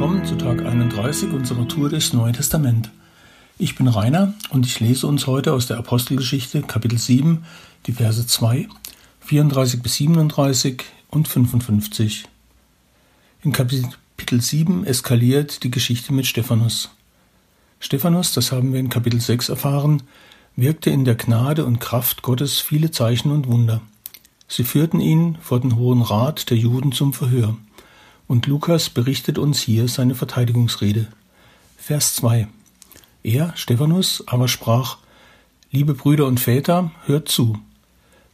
willkommen zu Tag 31 unserer Tour durchs Neue Testament. Ich bin Rainer und ich lese uns heute aus der Apostelgeschichte Kapitel 7 die Verse 2, 34 bis 37 und 55. In Kapitel 7 eskaliert die Geschichte mit Stephanus. Stephanus, das haben wir in Kapitel 6 erfahren, wirkte in der Gnade und Kraft Gottes viele Zeichen und Wunder. Sie führten ihn vor den Hohen Rat der Juden zum Verhör. Und Lukas berichtet uns hier seine Verteidigungsrede. Vers 2. Er, Stephanus, aber sprach, Liebe Brüder und Väter, hört zu.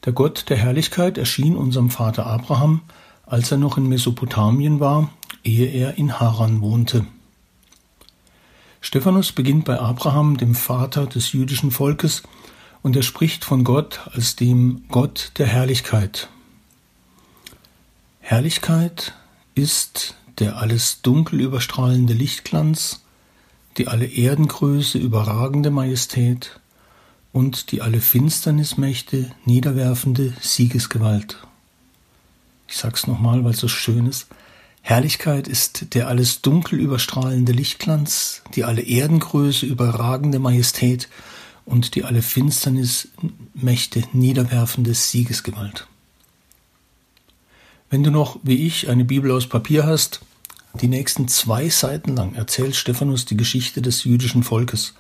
Der Gott der Herrlichkeit erschien unserem Vater Abraham, als er noch in Mesopotamien war, ehe er in Haran wohnte. Stephanus beginnt bei Abraham, dem Vater des jüdischen Volkes, und er spricht von Gott als dem Gott der Herrlichkeit. Herrlichkeit ist der alles dunkel überstrahlende Lichtglanz, die alle Erdengröße überragende Majestät und die alle Finsternismächte niederwerfende Siegesgewalt. Ich sag's nochmal, weil es so schön ist. Herrlichkeit ist der alles dunkel überstrahlende Lichtglanz, die alle Erdengröße überragende Majestät und die alle Finsternismächte niederwerfende Siegesgewalt. Wenn du noch, wie ich, eine Bibel aus Papier hast, die nächsten zwei Seiten lang erzählt Stephanus die Geschichte des jüdischen Volkes.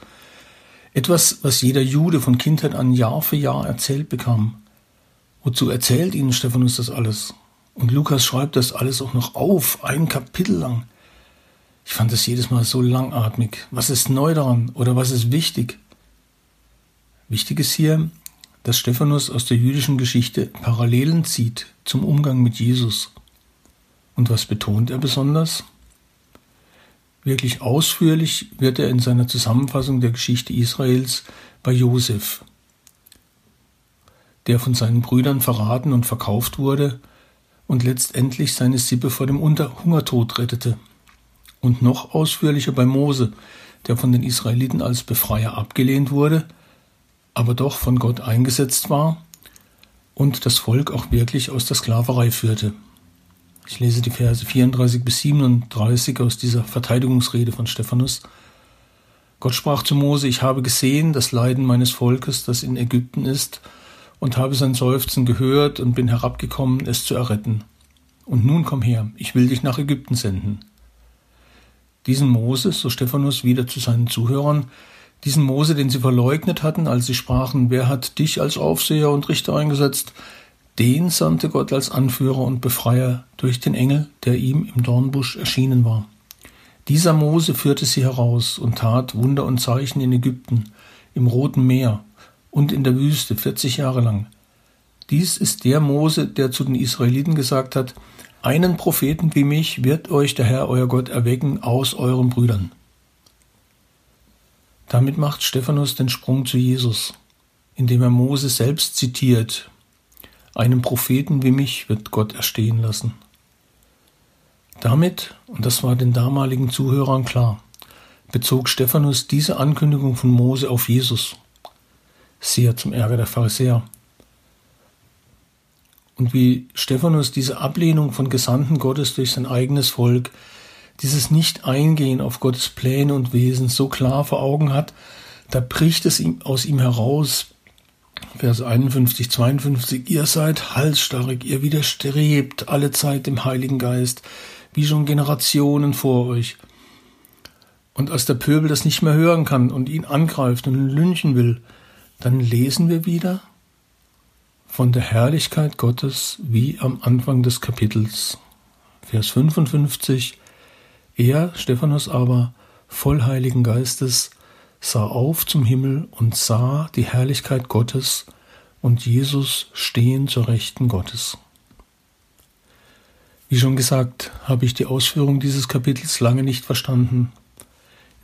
Etwas, was jeder Jude von Kindheit an Jahr für Jahr erzählt bekam. Wozu erzählt ihnen Stephanus das alles? Und Lukas schreibt das alles auch noch auf, ein Kapitel lang. Ich fand das jedes Mal so langatmig. Was ist neu daran oder was ist wichtig? Wichtig ist hier, dass Stephanus aus der jüdischen Geschichte Parallelen zieht zum Umgang mit Jesus. Und was betont er besonders? Wirklich ausführlich wird er in seiner Zusammenfassung der Geschichte Israels bei Josef, der von seinen Brüdern verraten und verkauft wurde und letztendlich seine Sippe vor dem Hungertod rettete. Und noch ausführlicher bei Mose, der von den Israeliten als Befreier abgelehnt wurde aber doch von Gott eingesetzt war und das Volk auch wirklich aus der Sklaverei führte. Ich lese die Verse 34 bis 37 aus dieser Verteidigungsrede von Stephanus. Gott sprach zu Mose, ich habe gesehen das Leiden meines Volkes, das in Ägypten ist, und habe sein Seufzen gehört und bin herabgekommen, es zu erretten. Und nun komm her, ich will dich nach Ägypten senden. Diesen Mose, so Stephanus wieder zu seinen Zuhörern, diesen Mose, den sie verleugnet hatten, als sie sprachen, wer hat dich als Aufseher und Richter eingesetzt? Den sandte Gott als Anführer und Befreier durch den Engel, der ihm im Dornbusch erschienen war. Dieser Mose führte sie heraus und tat Wunder und Zeichen in Ägypten, im Roten Meer und in der Wüste vierzig Jahre lang. Dies ist der Mose, der zu den Israeliten gesagt hat, einen Propheten wie mich wird euch der Herr euer Gott erwecken aus euren Brüdern. Damit macht Stephanus den Sprung zu Jesus, indem er Mose selbst zitiert. Einem Propheten wie mich wird Gott erstehen lassen. Damit, und das war den damaligen Zuhörern klar, bezog Stephanus diese Ankündigung von Mose auf Jesus. Sehr zum Ärger der Pharisäer. Und wie Stephanus diese Ablehnung von Gesandten Gottes durch sein eigenes Volk dieses Nicht-Eingehen auf Gottes Pläne und Wesen so klar vor Augen hat, da bricht es ihm aus ihm heraus. Vers 51, 52, ihr seid halsstarrig, ihr widerstrebt alle Zeit dem Heiligen Geist, wie schon Generationen vor euch. Und als der Pöbel das nicht mehr hören kann und ihn angreift und lynchen will, dann lesen wir wieder von der Herrlichkeit Gottes wie am Anfang des Kapitels. Vers 55, er, Stephanus aber, voll Heiligen Geistes, sah auf zum Himmel und sah die Herrlichkeit Gottes und Jesus stehen zur Rechten Gottes. Wie schon gesagt, habe ich die Ausführung dieses Kapitels lange nicht verstanden.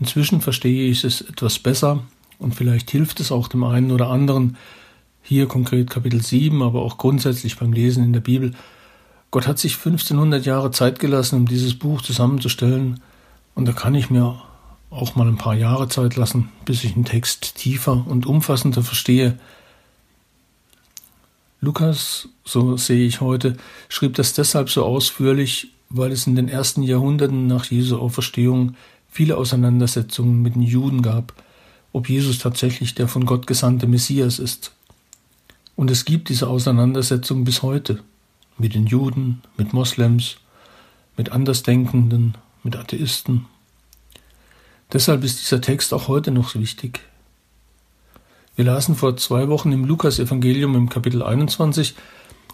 Inzwischen verstehe ich es etwas besser und vielleicht hilft es auch dem einen oder anderen, hier konkret Kapitel 7, aber auch grundsätzlich beim Lesen in der Bibel, Gott hat sich 1500 Jahre Zeit gelassen, um dieses Buch zusammenzustellen. Und da kann ich mir auch mal ein paar Jahre Zeit lassen, bis ich einen Text tiefer und umfassender verstehe. Lukas, so sehe ich heute, schrieb das deshalb so ausführlich, weil es in den ersten Jahrhunderten nach Jesu Auferstehung viele Auseinandersetzungen mit den Juden gab, ob Jesus tatsächlich der von Gott gesandte Messias ist. Und es gibt diese Auseinandersetzung bis heute mit den Juden, mit Moslems, mit Andersdenkenden, mit Atheisten. Deshalb ist dieser Text auch heute noch wichtig. Wir lasen vor zwei Wochen im Lukas-Evangelium im Kapitel 21,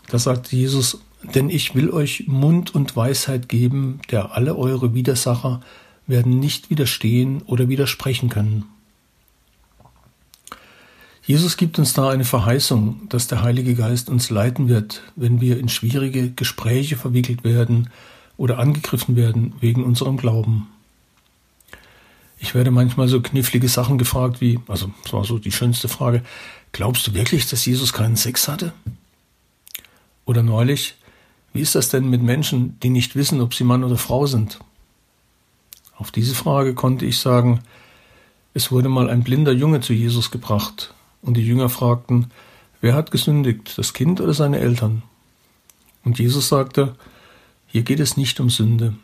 da sagt Jesus, denn ich will euch Mund und Weisheit geben, der alle eure Widersacher werden nicht widerstehen oder widersprechen können. Jesus gibt uns da eine Verheißung, dass der Heilige Geist uns leiten wird, wenn wir in schwierige Gespräche verwickelt werden oder angegriffen werden wegen unserem Glauben. Ich werde manchmal so knifflige Sachen gefragt wie, also das war so die schönste Frage, glaubst du wirklich, dass Jesus keinen Sex hatte? Oder neulich, wie ist das denn mit Menschen, die nicht wissen, ob sie Mann oder Frau sind? Auf diese Frage konnte ich sagen, es wurde mal ein blinder Junge zu Jesus gebracht, und die Jünger fragten, wer hat gesündigt, das Kind oder seine Eltern? Und Jesus sagte, hier geht es nicht um Sünde,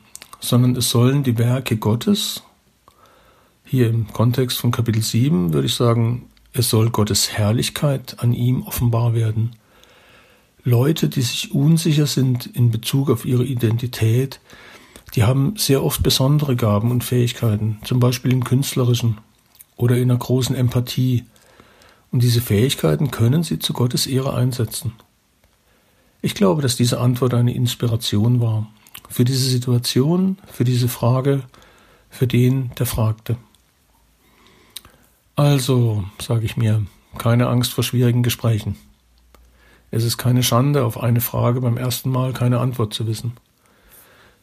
sondern es sollen die Werke Gottes, hier im Kontext von Kapitel 7 würde ich sagen, es soll Gottes Herrlichkeit an ihm offenbar werden. Leute, die sich unsicher sind in Bezug auf ihre Identität, die haben sehr oft besondere Gaben und Fähigkeiten, zum Beispiel im künstlerischen oder in einer großen Empathie. Und diese Fähigkeiten können sie zu Gottes Ehre einsetzen. Ich glaube, dass diese Antwort eine Inspiration war. Für diese Situation, für diese Frage, für den, der fragte. Also, sage ich mir, keine Angst vor schwierigen Gesprächen. Es ist keine Schande, auf eine Frage beim ersten Mal keine Antwort zu wissen.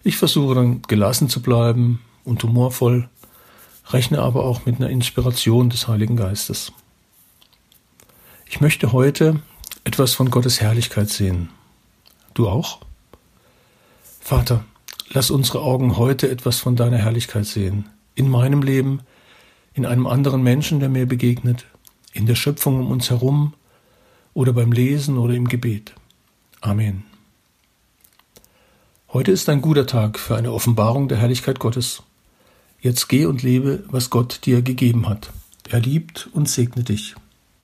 Ich versuche dann gelassen zu bleiben und humorvoll, rechne aber auch mit einer Inspiration des Heiligen Geistes. Ich möchte heute etwas von Gottes Herrlichkeit sehen. Du auch? Vater, lass unsere Augen heute etwas von deiner Herrlichkeit sehen. In meinem Leben, in einem anderen Menschen, der mir begegnet, in der Schöpfung um uns herum oder beim Lesen oder im Gebet. Amen. Heute ist ein guter Tag für eine Offenbarung der Herrlichkeit Gottes. Jetzt geh und lebe, was Gott dir gegeben hat. Er liebt und segne dich.